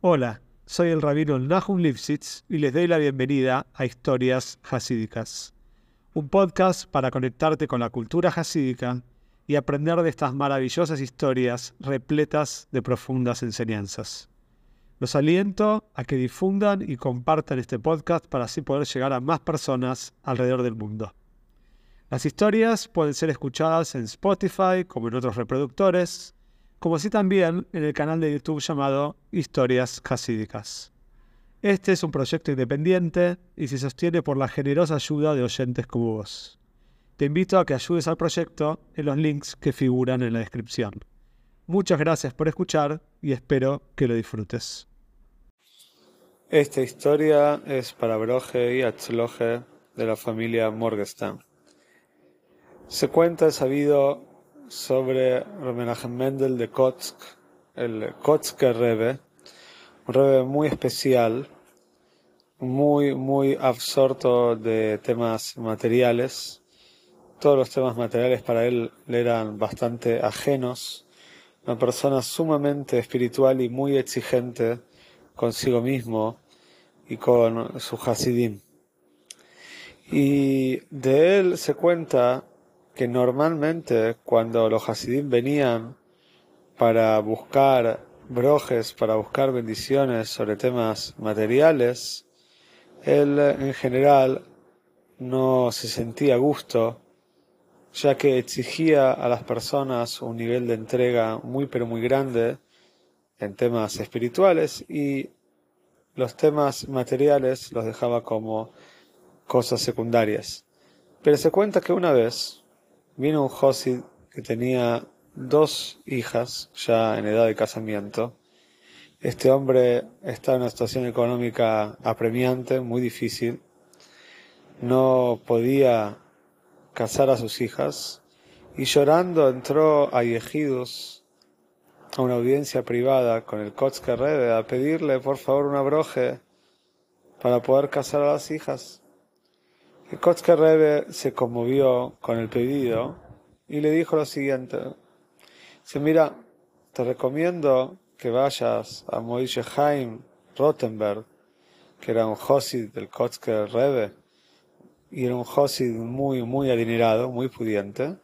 Hola, soy el rabino Nahum Lipsitz y les doy la bienvenida a Historias Hasídicas, un podcast para conectarte con la cultura hasídica y aprender de estas maravillosas historias repletas de profundas enseñanzas. Los aliento a que difundan y compartan este podcast para así poder llegar a más personas alrededor del mundo. Las historias pueden ser escuchadas en Spotify como en otros reproductores, como así también en el canal de YouTube llamado Historias Hasídicas. Este es un proyecto independiente y se sostiene por la generosa ayuda de oyentes como vos. Te invito a que ayudes al proyecto en los links que figuran en la descripción. Muchas gracias por escuchar y espero que lo disfrutes. Esta historia es para Broje y Atzloje de la familia Morgenstern. Se cuenta, sabido, sobre Menachem Mendel de Kotsk, el Kotsker Rebbe, un Rebbe muy especial, muy, muy absorto de temas materiales. Todos los temas materiales para él le eran bastante ajenos. Una persona sumamente espiritual y muy exigente consigo mismo y con su Hasidim. Y de él se cuenta que normalmente cuando los Hasidim venían para buscar brojes, para buscar bendiciones sobre temas materiales, él en general no se sentía a gusto, ya que exigía a las personas un nivel de entrega muy pero muy grande en temas espirituales y los temas materiales los dejaba como cosas secundarias. Pero se cuenta que una vez vino un Josid que tenía dos hijas ya en edad de casamiento. Este hombre está en una situación económica apremiante, muy difícil. No podía casar a sus hijas y llorando entró a Yehidus a una audiencia privada con el Kotzker Rebbe a pedirle por favor una broje para poder casar a las hijas. El Kotzker Rebbe se conmovió con el pedido y le dijo lo siguiente. Dice, mira, te recomiendo que vayas a Moishe Haim Rottenberg, que era un Josid del Kotzker Rebbe, y era un Josid muy, muy adinerado, muy pudiente.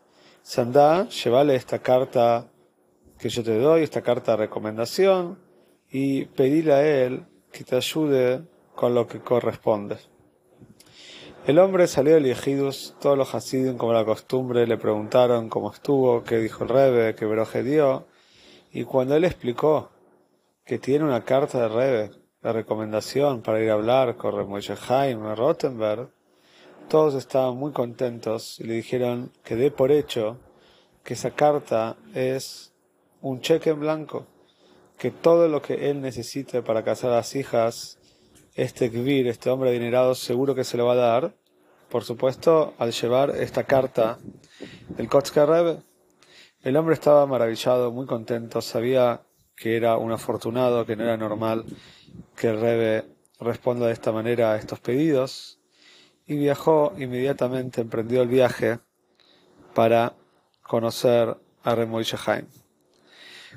Sandá, llévale esta carta que yo te doy, esta carta de recomendación, y pedile a él que te ayude con lo que corresponde. El hombre salió del Yehidus, todos los Hasidim, como la costumbre, le preguntaron cómo estuvo, qué dijo el Rebe, qué broje dio, y cuando él explicó que tiene una carta de Rebe, de recomendación para ir a hablar con Moshe Jaime Rottenberg, todos estaban muy contentos y le dijeron que dé por hecho que esa carta es un cheque en blanco, que todo lo que él necesite para casar a las hijas este Kvir, este hombre adinerado, seguro que se lo va a dar. Por supuesto, al llevar esta carta del Kotzker Rebbe, el hombre estaba maravillado, muy contento, sabía que era un afortunado, que no era normal que el Rebbe responda de esta manera a estos pedidos, y viajó inmediatamente, emprendió el viaje para conocer a Haim.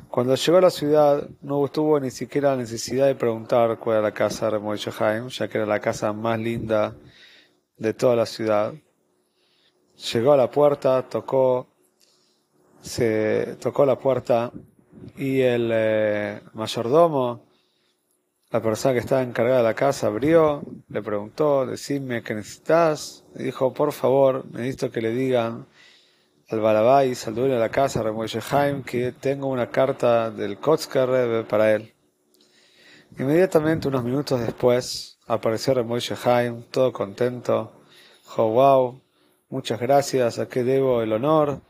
Cuando llegó a la ciudad no tuvo ni siquiera la necesidad de preguntar cuál era la casa de Moishe Haim, ya que era la casa más linda de toda la ciudad. Llegó a la puerta, tocó, se tocó la puerta y el eh, mayordomo, la persona que estaba encargada de la casa, abrió, le preguntó, decime qué necesitas, le dijo, por favor, necesito que le digan al Balabais, al dueño de la casa, Remoishe Haim, que tengo una carta del Kotzker para él. Inmediatamente, unos minutos después, apareció Remoishe Haim, todo contento. Wow, muchas gracias, ¿a qué debo el honor?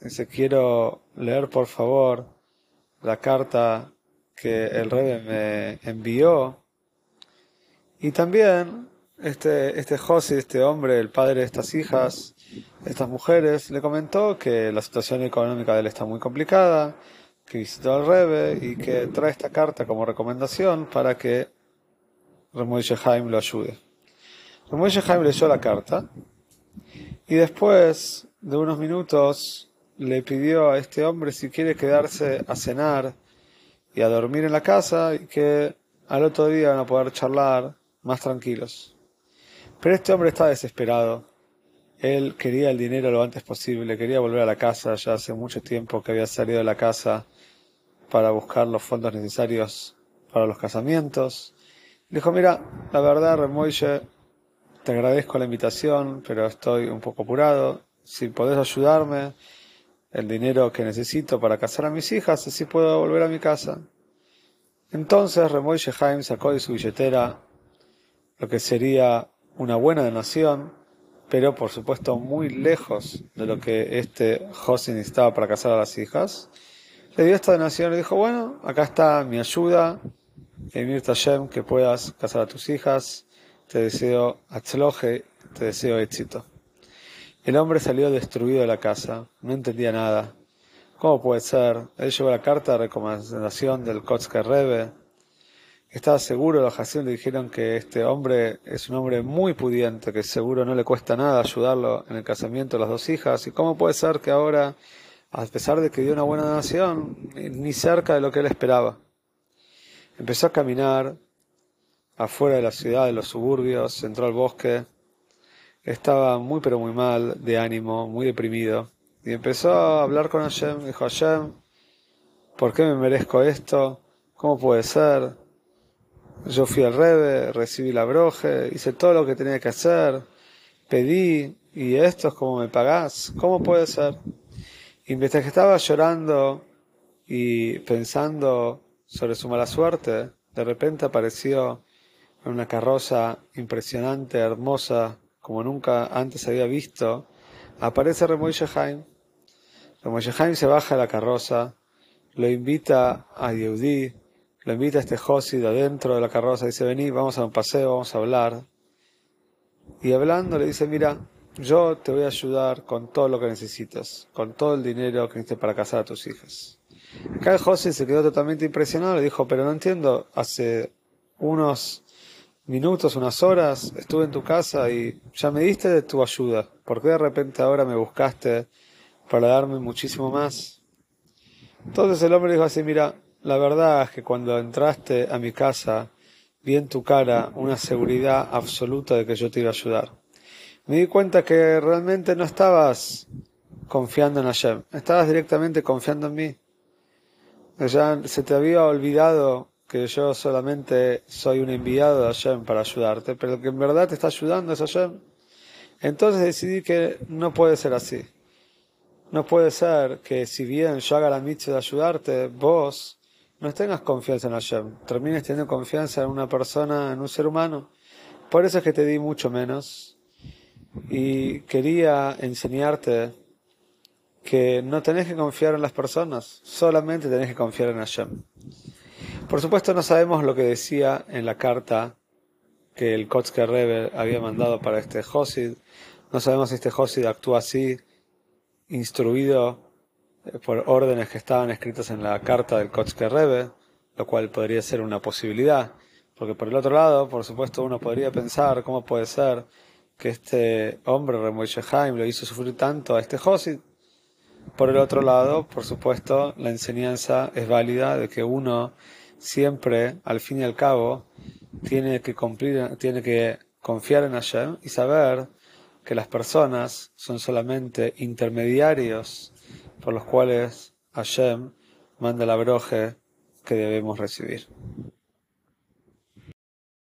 Dice, quiero leer por favor la carta que el Rebbe me envió. Y también este, este José, este hombre, el padre de estas hijas, estas mujeres, le comentó que la situación económica de él está muy complicada, que visitó al Rebe y que trae esta carta como recomendación para que Remoishe Haim lo ayude. Remoishe Haim leyó la carta y después de unos minutos le pidió a este hombre si quiere quedarse a cenar y a dormir en la casa y que al otro día van a poder charlar más tranquilos. Pero este hombre está desesperado. Él quería el dinero lo antes posible, quería volver a la casa, ya hace mucho tiempo que había salido de la casa para buscar los fondos necesarios para los casamientos. Dijo, mira, la verdad, Remoye, te agradezco la invitación, pero estoy un poco apurado. Si podés ayudarme, el dinero que necesito para casar a mis hijas, así puedo volver a mi casa. Entonces Remoy Shehaim sacó de su billetera lo que sería una buena donación, pero por supuesto muy lejos de lo que este José necesitaba para casar a las hijas. Le dio esta donación y dijo, bueno, acá está mi ayuda, Emir Tashem, que puedas casar a tus hijas, te deseo atzloje, te deseo éxito. El hombre salió destruido de la casa, no entendía nada. ¿Cómo puede ser? Él llevó la carta de recomendación del Kotzker Rebbe. Estaba seguro, los Hasim le dijeron que este hombre es un hombre muy pudiente, que seguro no le cuesta nada ayudarlo en el casamiento de las dos hijas. ¿Y cómo puede ser que ahora, a pesar de que dio una buena donación, ni cerca de lo que él esperaba? Empezó a caminar afuera de la ciudad, de los suburbios, entró al bosque, estaba muy pero muy mal de ánimo, muy deprimido. Y empezó a hablar con Hashem, dijo Hashem, ¿por qué me merezco esto? ¿Cómo puede ser? Yo fui al Rebe, recibí la broje, hice todo lo que tenía que hacer, pedí, y esto es como me pagás, ¿cómo puede ser? Y mientras que estaba llorando y pensando sobre su mala suerte, de repente apareció en una carroza impresionante, hermosa, como nunca antes había visto, aparece Remoy Shehaim. Remoy Shehaim se baja de la carroza, lo invita a Yehudi, lo invita a este Josid adentro de la carroza, dice, vení, vamos a un paseo, vamos a hablar. Y hablando le dice, mira, yo te voy a ayudar con todo lo que necesitas, con todo el dinero que necesites para casar a tus hijas. Acá el se quedó totalmente impresionado, le dijo, pero no entiendo, hace unos minutos, unas horas, estuve en tu casa y ya me diste de tu ayuda. ¿Por qué de repente ahora me buscaste para darme muchísimo más? Entonces el hombre dijo así, mira, la verdad es que cuando entraste a mi casa vi en tu cara una seguridad absoluta de que yo te iba a ayudar. Me di cuenta que realmente no estabas confiando en Hashem, estabas directamente confiando en mí. Ya se te había olvidado que yo solamente soy un enviado de Hashem para ayudarte, pero que en verdad te está ayudando es Hashem. Entonces decidí que no puede ser así. No puede ser que si bien yo haga la mitzvah de ayudarte, vos no tengas confianza en Hashem, termines teniendo confianza en una persona, en un ser humano. Por eso es que te di mucho menos. Y quería enseñarte que no tenés que confiar en las personas, solamente tenés que confiar en Hashem. Por supuesto no sabemos lo que decía en la carta que el Kotzker Rebbe había mandado para este Josid. No sabemos si este Josid actuó así, instruido por órdenes que estaban escritas en la carta del Kotzker Rebbe, lo cual podría ser una posibilidad. Porque por el otro lado, por supuesto, uno podría pensar cómo puede ser que este hombre, Remoishe Haim, lo hizo sufrir tanto a este Josid. Por el otro lado, por supuesto, la enseñanza es válida de que uno siempre, al fin y al cabo, tiene que cumplir, tiene que confiar en Hashem y saber que las personas son solamente intermediarios por los cuales Hashem manda la broje que debemos recibir.